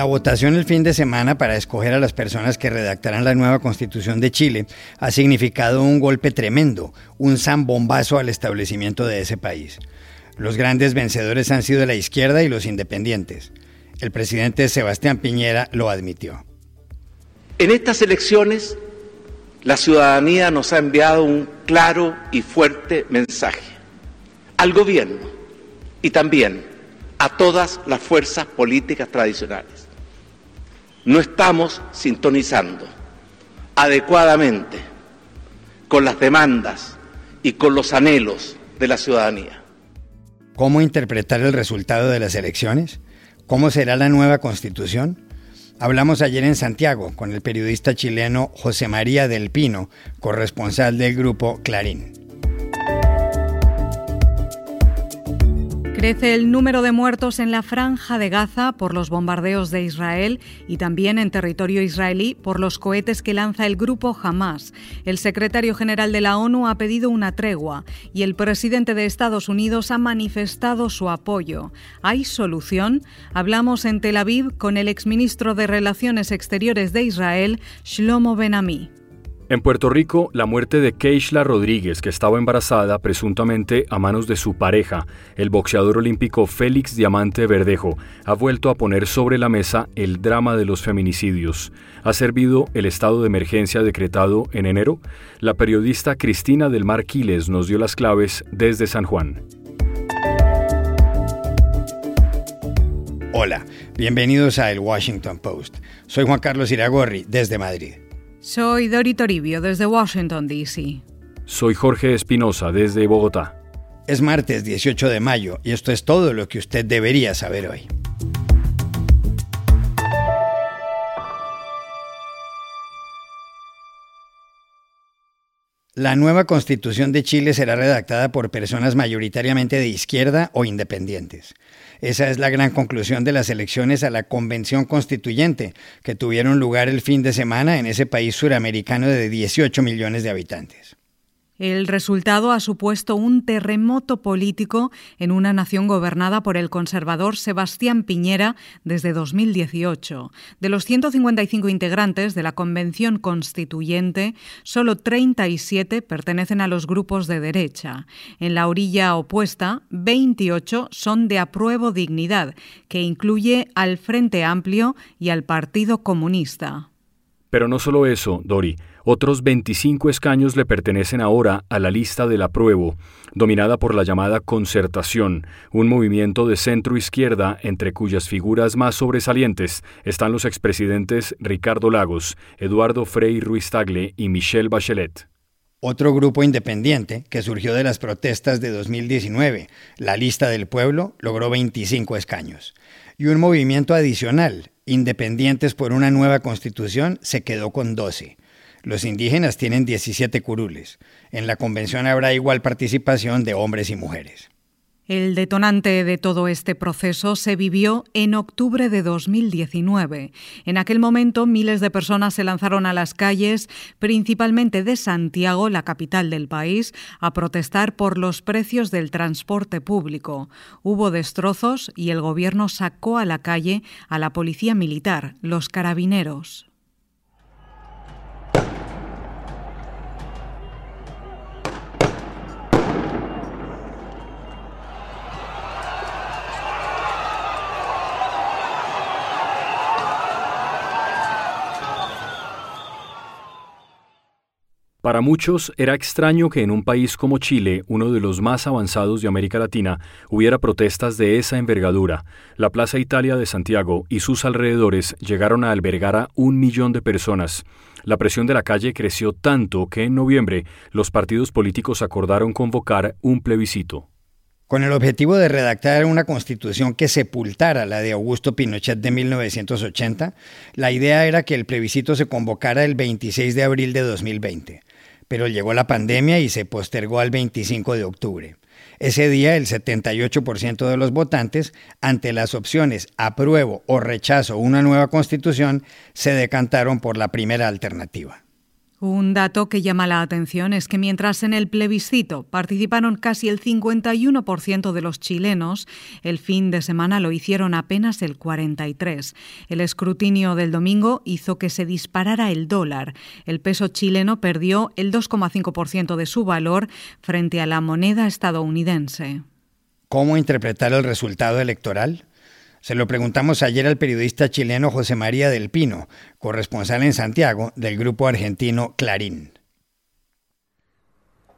La votación el fin de semana para escoger a las personas que redactarán la nueva constitución de Chile ha significado un golpe tremendo, un zambombazo al establecimiento de ese país. Los grandes vencedores han sido la izquierda y los independientes. El presidente Sebastián Piñera lo admitió. En estas elecciones, la ciudadanía nos ha enviado un claro y fuerte mensaje al gobierno y también a todas las fuerzas políticas tradicionales. No estamos sintonizando adecuadamente con las demandas y con los anhelos de la ciudadanía. ¿Cómo interpretar el resultado de las elecciones? ¿Cómo será la nueva constitución? Hablamos ayer en Santiago con el periodista chileno José María del Pino, corresponsal del grupo Clarín. Crece el número de muertos en la franja de Gaza por los bombardeos de Israel y también en territorio israelí por los cohetes que lanza el grupo Hamas. El secretario general de la ONU ha pedido una tregua y el presidente de Estados Unidos ha manifestado su apoyo. ¿Hay solución? Hablamos en Tel Aviv con el exministro de Relaciones Exteriores de Israel, Shlomo Ben-Ami. En Puerto Rico, la muerte de Keishla Rodríguez, que estaba embarazada presuntamente a manos de su pareja, el boxeador olímpico Félix Diamante Verdejo, ha vuelto a poner sobre la mesa el drama de los feminicidios. ¿Ha servido el estado de emergencia decretado en enero? La periodista Cristina del Mar Quiles nos dio las claves desde San Juan. Hola, bienvenidos a El Washington Post. Soy Juan Carlos Iragorri, desde Madrid. Soy Dori Toribio desde Washington, D.C. Soy Jorge Espinosa desde Bogotá. Es martes 18 de mayo y esto es todo lo que usted debería saber hoy. La nueva constitución de Chile será redactada por personas mayoritariamente de izquierda o independientes. Esa es la gran conclusión de las elecciones a la Convención Constituyente, que tuvieron lugar el fin de semana en ese país suramericano de 18 millones de habitantes. El resultado ha supuesto un terremoto político en una nación gobernada por el conservador Sebastián Piñera desde 2018. De los 155 integrantes de la Convención Constituyente, solo 37 pertenecen a los grupos de derecha. En la orilla opuesta, 28 son de apruebo dignidad, que incluye al Frente Amplio y al Partido Comunista. Pero no solo eso, Dori. Otros 25 escaños le pertenecen ahora a la lista del apruebo, dominada por la llamada Concertación, un movimiento de centro-izquierda entre cuyas figuras más sobresalientes están los expresidentes Ricardo Lagos, Eduardo Frei Ruiz Tagle y Michelle Bachelet. Otro grupo independiente que surgió de las protestas de 2019, la Lista del Pueblo, logró 25 escaños. Y un movimiento adicional, Independientes por una nueva constitución, se quedó con 12. Los indígenas tienen 17 curules. En la convención habrá igual participación de hombres y mujeres. El detonante de todo este proceso se vivió en octubre de 2019. En aquel momento miles de personas se lanzaron a las calles, principalmente de Santiago, la capital del país, a protestar por los precios del transporte público. Hubo destrozos y el gobierno sacó a la calle a la policía militar, los carabineros. Para muchos era extraño que en un país como Chile, uno de los más avanzados de América Latina, hubiera protestas de esa envergadura. La Plaza Italia de Santiago y sus alrededores llegaron a albergar a un millón de personas. La presión de la calle creció tanto que en noviembre los partidos políticos acordaron convocar un plebiscito. Con el objetivo de redactar una constitución que sepultara la de Augusto Pinochet de 1980, la idea era que el plebiscito se convocara el 26 de abril de 2020 pero llegó la pandemia y se postergó al 25 de octubre. Ese día el 78% de los votantes, ante las opciones apruebo o rechazo una nueva constitución, se decantaron por la primera alternativa. Un dato que llama la atención es que mientras en el plebiscito participaron casi el 51% de los chilenos, el fin de semana lo hicieron apenas el 43%. El escrutinio del domingo hizo que se disparara el dólar. El peso chileno perdió el 2,5% de su valor frente a la moneda estadounidense. ¿Cómo interpretar el resultado electoral? Se lo preguntamos ayer al periodista chileno José María del Pino, corresponsal en Santiago del grupo argentino Clarín.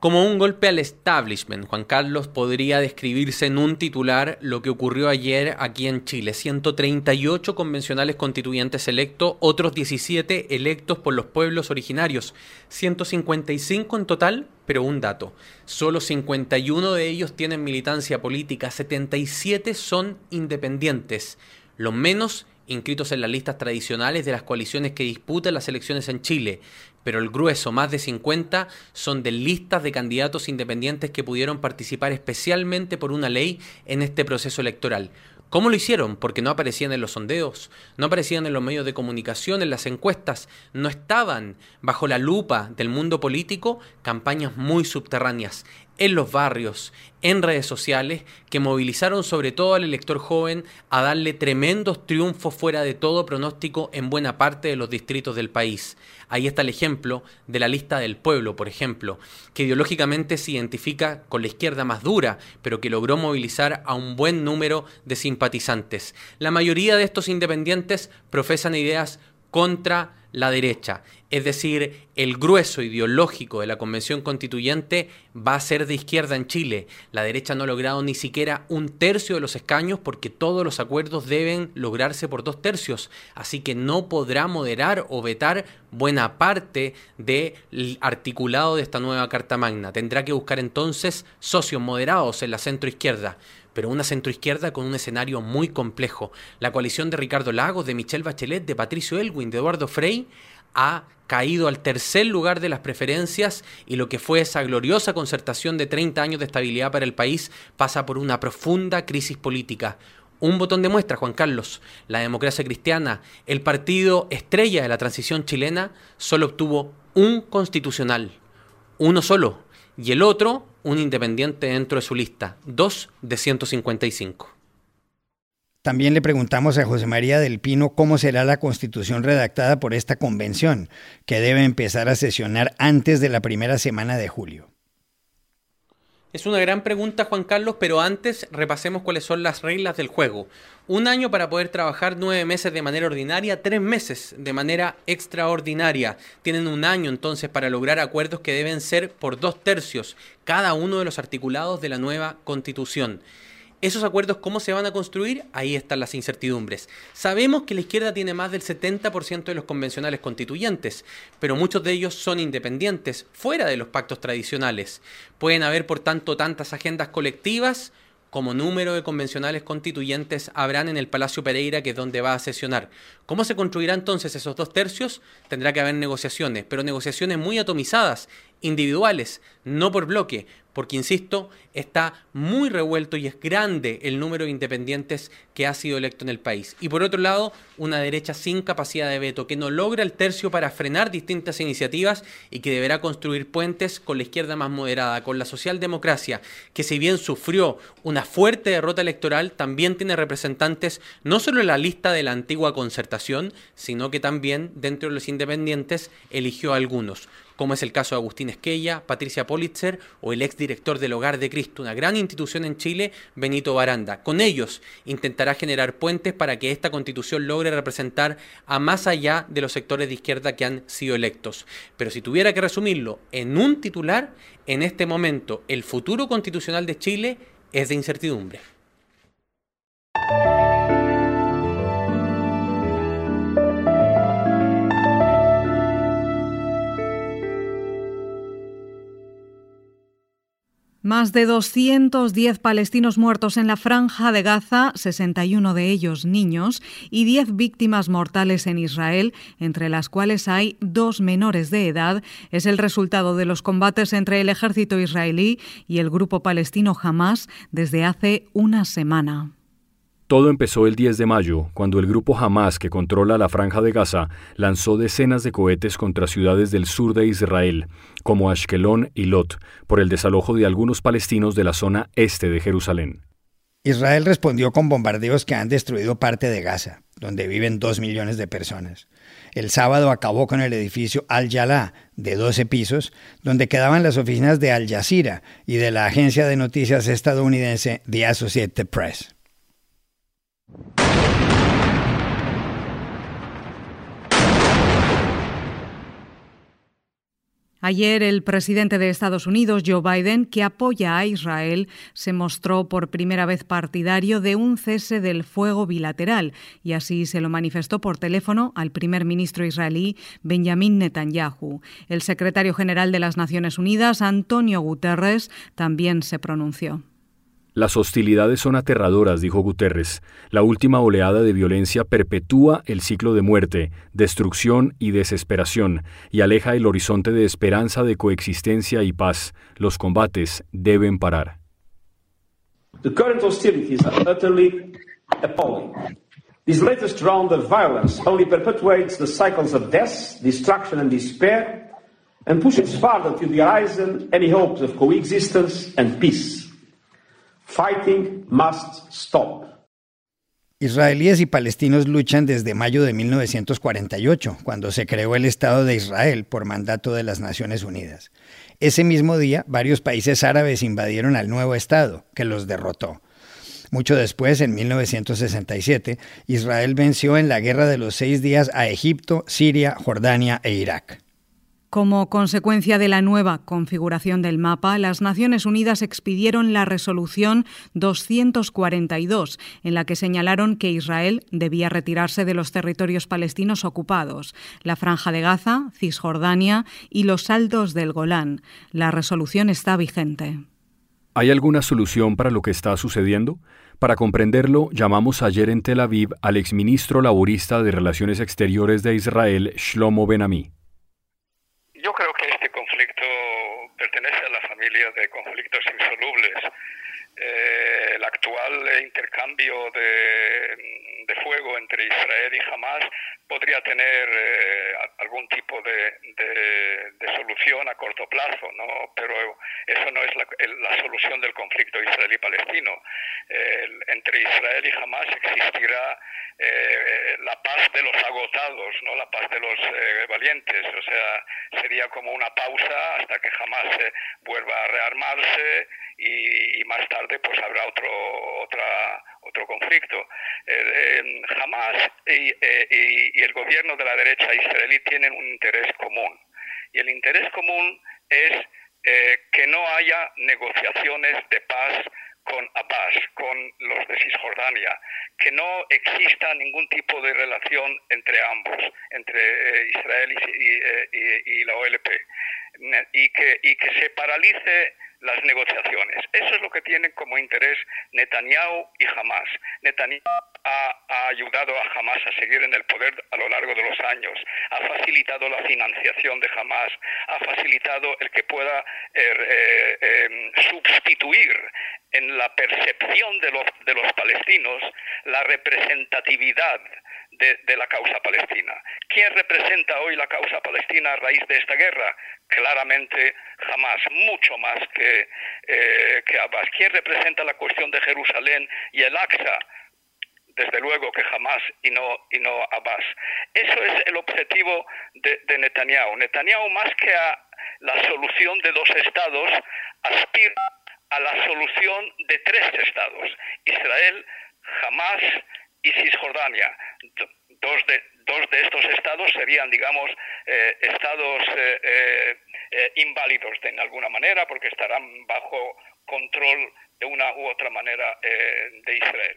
Como un golpe al establishment, Juan Carlos podría describirse en un titular lo que ocurrió ayer aquí en Chile. 138 convencionales constituyentes electos, otros 17 electos por los pueblos originarios. 155 en total, pero un dato. Solo 51 de ellos tienen militancia política, 77 son independientes. Los menos inscritos en las listas tradicionales de las coaliciones que disputan las elecciones en Chile pero el grueso, más de 50, son de listas de candidatos independientes que pudieron participar especialmente por una ley en este proceso electoral. ¿Cómo lo hicieron? Porque no aparecían en los sondeos, no aparecían en los medios de comunicación, en las encuestas, no estaban bajo la lupa del mundo político campañas muy subterráneas en los barrios, en redes sociales, que movilizaron sobre todo al elector joven a darle tremendos triunfos fuera de todo pronóstico en buena parte de los distritos del país. Ahí está el ejemplo de la lista del pueblo, por ejemplo, que ideológicamente se identifica con la izquierda más dura, pero que logró movilizar a un buen número de simpatizantes. La mayoría de estos independientes profesan ideas contra la derecha. Es decir, el grueso ideológico de la Convención Constituyente va a ser de izquierda en Chile. La derecha no ha logrado ni siquiera un tercio de los escaños porque todos los acuerdos deben lograrse por dos tercios. Así que no podrá moderar o vetar buena parte del articulado de esta nueva Carta Magna. Tendrá que buscar entonces socios moderados en la centroizquierda pero una centroizquierda con un escenario muy complejo. La coalición de Ricardo Lagos, de Michelle Bachelet, de Patricio Elwin, de Eduardo Frey, ha caído al tercer lugar de las preferencias y lo que fue esa gloriosa concertación de 30 años de estabilidad para el país pasa por una profunda crisis política. Un botón de muestra, Juan Carlos. La democracia cristiana, el partido estrella de la transición chilena, solo obtuvo un constitucional. Uno solo. Y el otro un independiente dentro de su lista, dos de 155. También le preguntamos a José María del Pino cómo será la constitución redactada por esta convención, que debe empezar a sesionar antes de la primera semana de julio. Es una gran pregunta, Juan Carlos, pero antes repasemos cuáles son las reglas del juego. Un año para poder trabajar nueve meses de manera ordinaria, tres meses de manera extraordinaria. Tienen un año entonces para lograr acuerdos que deben ser por dos tercios cada uno de los articulados de la nueva constitución. Esos acuerdos, ¿cómo se van a construir? Ahí están las incertidumbres. Sabemos que la izquierda tiene más del 70% de los convencionales constituyentes, pero muchos de ellos son independientes, fuera de los pactos tradicionales. Pueden haber, por tanto, tantas agendas colectivas como número de convencionales constituyentes habrán en el Palacio Pereira, que es donde va a sesionar. ¿Cómo se construirá entonces esos dos tercios? Tendrá que haber negociaciones, pero negociaciones muy atomizadas, individuales, no por bloque, porque, insisto, está muy revuelto y es grande el número de independientes que ha sido electo en el país. Y por otro lado, una derecha sin capacidad de veto, que no logra el tercio para frenar distintas iniciativas y que deberá construir puentes con la izquierda más moderada, con la socialdemocracia, que si bien sufrió una fuerte derrota electoral, también tiene representantes no solo en la lista de la antigua concertación, sino que también dentro de los independientes eligió a algunos como es el caso de Agustín Esquella, Patricia Politzer o el exdirector del Hogar de Cristo, una gran institución en Chile, Benito Baranda. Con ellos intentará generar puentes para que esta constitución logre representar a más allá de los sectores de izquierda que han sido electos. Pero si tuviera que resumirlo en un titular, en este momento el futuro constitucional de Chile es de incertidumbre. Más de 210 palestinos muertos en la franja de Gaza, 61 de ellos niños, y 10 víctimas mortales en Israel, entre las cuales hay dos menores de edad, es el resultado de los combates entre el ejército israelí y el grupo palestino Hamas desde hace una semana. Todo empezó el 10 de mayo, cuando el grupo Hamas, que controla la franja de Gaza, lanzó decenas de cohetes contra ciudades del sur de Israel, como Ashkelon y Lot, por el desalojo de algunos palestinos de la zona este de Jerusalén. Israel respondió con bombardeos que han destruido parte de Gaza, donde viven dos millones de personas. El sábado acabó con el edificio Al-Jalá, de 12 pisos, donde quedaban las oficinas de Al Jazeera y de la agencia de noticias estadounidense The Associated Press. Ayer el presidente de Estados Unidos, Joe Biden, que apoya a Israel, se mostró por primera vez partidario de un cese del fuego bilateral y así se lo manifestó por teléfono al primer ministro israelí Benjamin Netanyahu. El secretario general de las Naciones Unidas, Antonio Guterres, también se pronunció. Las hostilidades son aterradoras, dijo Guterres. La última oleada de violencia perpetúa el ciclo de muerte, destrucción y desesperación y aleja el horizonte de esperanza de coexistencia y paz. Los combates deben parar. The current hostilities are utterly appalling. This latest round of violence only perpetuates the cycles of death, destruction and despair and pushes farther to the horizon any hopes of coexistence and peace. Fighting must stop. Israelíes y palestinos luchan desde mayo de 1948, cuando se creó el Estado de Israel por mandato de las Naciones Unidas. Ese mismo día, varios países árabes invadieron al nuevo Estado, que los derrotó. Mucho después, en 1967, Israel venció en la Guerra de los Seis Días a Egipto, Siria, Jordania e Irak. Como consecuencia de la nueva configuración del mapa, las Naciones Unidas expidieron la resolución 242, en la que señalaron que Israel debía retirarse de los territorios palestinos ocupados, la Franja de Gaza, Cisjordania y los Altos del Golán. La resolución está vigente. ¿Hay alguna solución para lo que está sucediendo? Para comprenderlo, llamamos ayer en Tel Aviv al exministro laborista de Relaciones Exteriores de Israel, Shlomo Ben-Ami. Yo creo que este conflicto pertenece a la familia de conflictos insolubles. Eh, el actual intercambio de, de, fuego entre Israel y Hamas podría tener eh, algún tipo de, solución a corto plazo, ¿no? pero eso no es la, la solución del conflicto israelí-palestino. Entre Israel y Hamas existirá eh, la paz de los agotados, no la paz de los eh, valientes. O sea, sería como una pausa hasta que jamás vuelva a rearmarse y, más tarde pues habrá otro otro conflicto. Hamas y, y el gobierno de la derecha israelí tienen un interés común y el interés común es que no haya negociaciones de paz con Abbas, con los de Cisjordania, que no exista ningún tipo de relación entre ambos, entre eh, Israel y, y, la OLP, y que, y que se paralice las negociaciones. Eso es lo que tienen como interés Netanyahu y Hamas. Netanyahu ha, ayudado a Hamas a seguir en el poder a lo largo de los años, ha facilitado la financiación de Hamas, ha facilitado el que pueda eh, eh, em, sustituir en la percepción de los, de los palestinos la representatividad de, la causa palestina. ¿Quién representa hoy la causa palestina a raíz de esta guerra? Claramente jamás, mucho más que, eh, que Abbas. ¿Quién representa la cuestión de Jerusalén y el Aqsa? desde luego que jamás y no, y no Abbas. Eso es el objetivo de, de, Netanyahu. Netanyahu, más que a la solución de dos estados, aspira a la solución de tres estados. Israel, Hamas y Cisjordania. Dos de, dos de estos estados serían, digamos, eh, estados eh, eh, inválidos de alguna manera porque estarán bajo control de una u otra manera de Israel.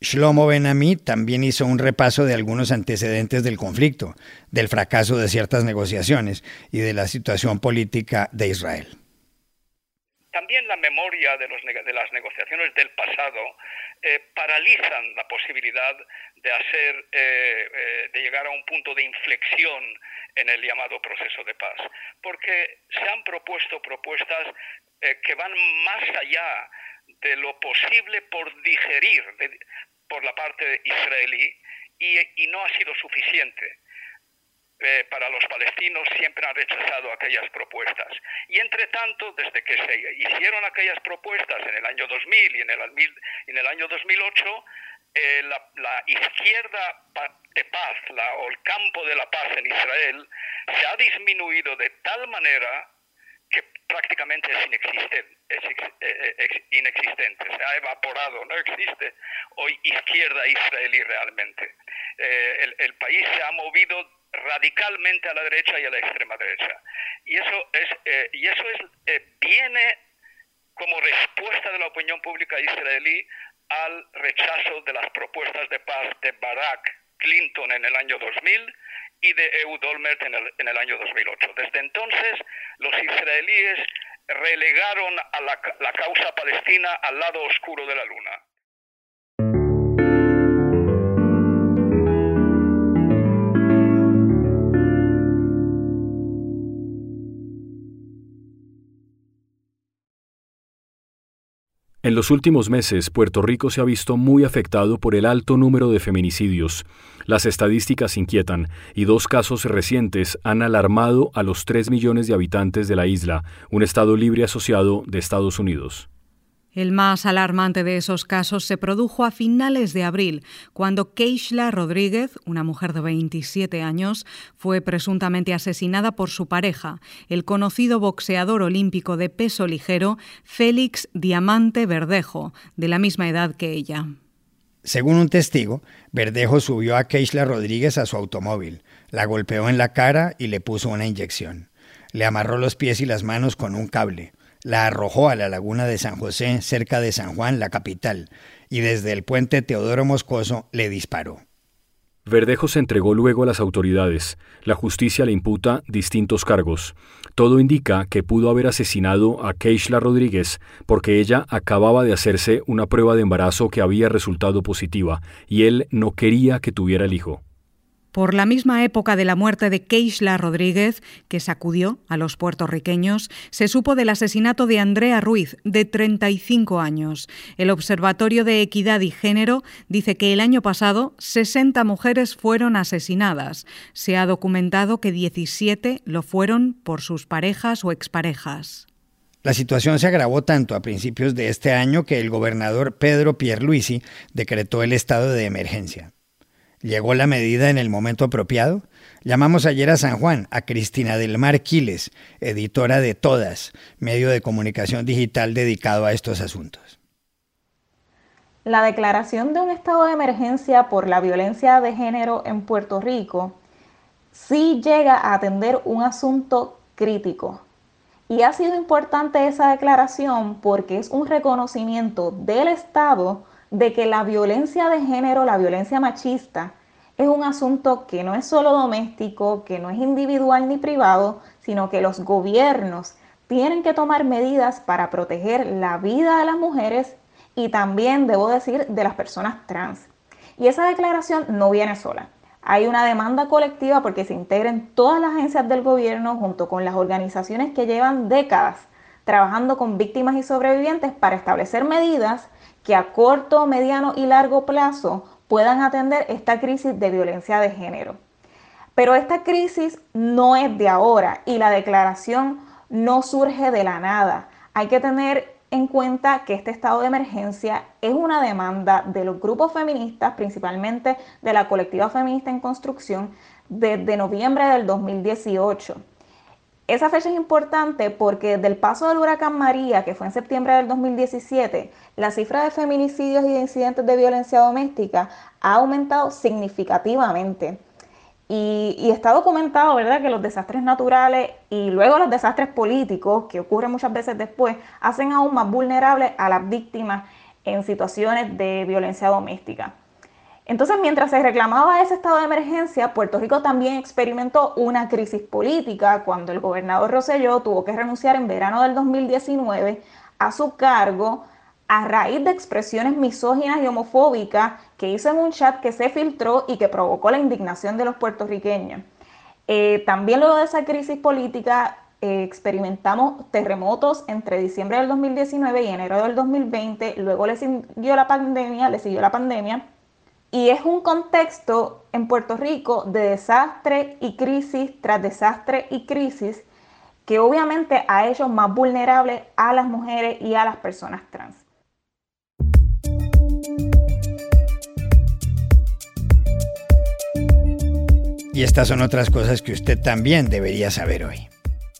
Shlomo Ben-Ami también hizo un repaso de algunos antecedentes del conflicto, del fracaso de ciertas negociaciones y de la situación política de Israel también la memoria de, los, de las negociaciones del pasado eh, paralizan la posibilidad de hacer, eh, de llegar a un punto de inflexión en el llamado proceso de paz, porque se han propuesto propuestas que van más allá de lo posible por digerir por la parte israelí y, no ha sido suficiente. Eh, para los palestinos siempre han rechazado aquellas propuestas. Y entre tanto, desde que se hicieron aquellas propuestas en el año 2000 y en el, en el año 2008, eh, la, izquierda de paz la, o el campo de la paz en Israel se ha disminuido de tal manera que prácticamente es inexistente, es eh, inexistente, se ha evaporado, no existe hoy izquierda israelí realmente. Eh, el, país se ha movido radicalmente a la derecha y a la extrema derecha. Y eso es, eh, y eso es viene como respuesta de la opinión pública israelí al rechazo de las propuestas de paz de Barack Clinton en el año 2000 y de Ehud Olmert en el, en el año 2008. Desde entonces, los israelíes relegaron a la, la causa palestina al lado oscuro de la luna. En los últimos meses, Puerto Rico se ha visto muy afectado por el alto número de feminicidios. Las estadísticas inquietan y dos casos recientes han alarmado a los 3 millones de habitantes de la isla, un estado libre asociado de Estados Unidos. El más alarmante de esos casos se produjo a finales de abril, cuando Keishla Rodríguez, una mujer de 27 años, fue presuntamente asesinada por su pareja, el conocido boxeador olímpico de peso ligero Félix Diamante Verdejo, de la misma edad que ella. Según un testigo, Verdejo subió a Keishla Rodríguez a su automóvil, la golpeó en la cara y le puso una inyección. Le amarró los pies y las manos con un cable la arrojó a la laguna de San José, cerca de San Juan, la capital, y desde el puente Teodoro Moscoso le disparó. Verdejo se entregó luego a las autoridades. La justicia le imputa distintos cargos. Todo indica que pudo haber asesinado a Keishla Rodríguez porque ella acababa de hacerse una prueba de embarazo que había resultado positiva y él no quería que tuviera el hijo. Por la misma época de la muerte de Keishla Rodríguez, que sacudió a los puertorriqueños, se supo del asesinato de Andrea Ruiz, de 35 años. El Observatorio de Equidad y Género dice que el año pasado 60 mujeres fueron asesinadas. Se ha documentado que 17 lo fueron por sus parejas o exparejas. La situación se agravó tanto a principios de este año que el gobernador Pedro Pierluisi decretó el estado de emergencia. ¿Llegó la medida en el momento apropiado? Llamamos ayer a San Juan a Cristina del Mar Quiles, editora de Todas, medio de comunicación digital dedicado a estos asuntos. La declaración de un estado de emergencia por la violencia de género en Puerto Rico sí llega a atender un asunto crítico. Y ha sido importante esa declaración porque es un reconocimiento del Estado de que la violencia de género, la violencia machista, es un asunto que no es solo doméstico, que no es individual ni privado, sino que los gobiernos tienen que tomar medidas para proteger la vida de las mujeres y también, debo decir, de las personas trans. Y esa declaración no viene sola. Hay una demanda colectiva porque se integren todas las agencias del gobierno junto con las organizaciones que llevan décadas trabajando con víctimas y sobrevivientes para establecer medidas que a corto, mediano y largo plazo puedan atender esta crisis de violencia de género. Pero esta crisis no es de ahora y la declaración no surge de la nada. Hay que tener en cuenta que este estado de emergencia es una demanda de los grupos feministas, principalmente de la colectiva feminista en construcción, desde noviembre del 2018. Esa fecha es importante porque del paso del huracán María, que fue en septiembre del 2017, la cifra de feminicidios y de incidentes de violencia doméstica ha aumentado significativamente. Y, está documentado, ¿verdad?, que los desastres naturales y luego los desastres políticos, que ocurren muchas veces después, hacen aún más vulnerables a las víctimas en situaciones de violencia doméstica. Entonces, mientras se reclamaba ese estado de emergencia, Puerto Rico también experimentó una crisis política cuando el gobernador Rosselló tuvo que renunciar en verano del 2019 a su cargo a raíz de expresiones misóginas y homofóbicas que hizo en un chat que se filtró y que provocó la indignación de los puertorriqueños. Eh, también luego de esa crisis política eh, experimentamos terremotos entre diciembre del 2019 y enero del 2020, luego le siguió la pandemia, le siguió la pandemia, y es un contexto en Puerto Rico de desastre y crisis tras desastre y crisis que obviamente ha hecho más vulnerables a las mujeres y a las personas trans. Y estas son otras cosas que usted también debería saber hoy.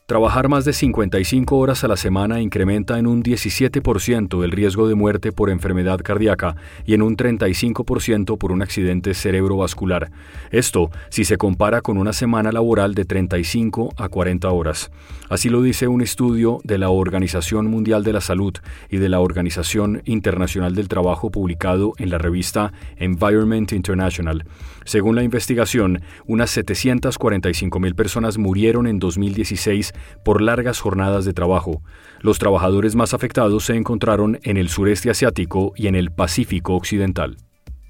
Trabajar más de 55 horas a la semana incrementa en un 17% el riesgo de muerte por enfermedad cardíaca y en un 35% por un accidente cerebrovascular. Esto si se compara con una semana laboral de 35 a 40 horas. Así lo dice un estudio de la Organización Mundial de la Salud y de la Organización Internacional del Trabajo publicado en la revista Environment International. Según la investigación, unas 745 mil personas murieron en 2016 por largas jornadas de trabajo. Los trabajadores más afectados se encontraron en el sureste asiático y en el Pacífico Occidental.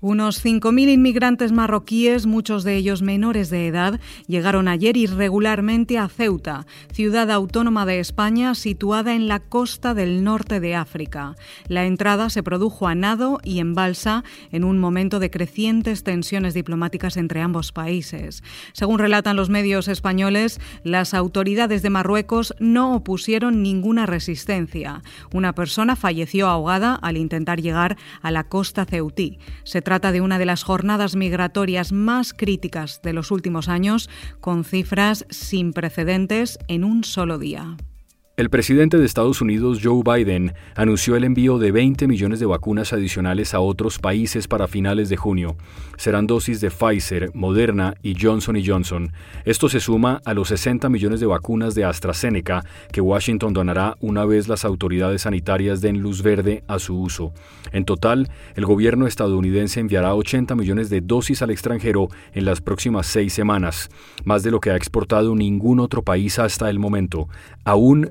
Unos 5.000 inmigrantes marroquíes, muchos de ellos menores de edad, llegaron ayer irregularmente a Ceuta, ciudad autónoma de España situada en la costa del norte de África. La entrada se produjo a nado y en balsa en un momento de crecientes tensiones diplomáticas entre ambos países. Según relatan los medios españoles, las autoridades de Marruecos no opusieron ninguna resistencia. Una persona falleció ahogada al intentar llegar a la costa ceutí. Se trata de una de las jornadas migratorias más críticas de los últimos años, con cifras sin precedentes en un solo día. El presidente de Estados Unidos, Joe Biden, anunció el envío de 20 millones de vacunas adicionales a otros países para finales de junio. Serán dosis de Pfizer, Moderna y Johnson Johnson. Esto se suma a los 60 millones de vacunas de AstraZeneca que Washington donará una vez las autoridades sanitarias den luz verde a su uso. En total, el gobierno estadounidense enviará 80 millones de dosis al extranjero en las próximas seis semanas, más de lo que ha exportado ningún otro país hasta el momento. Aún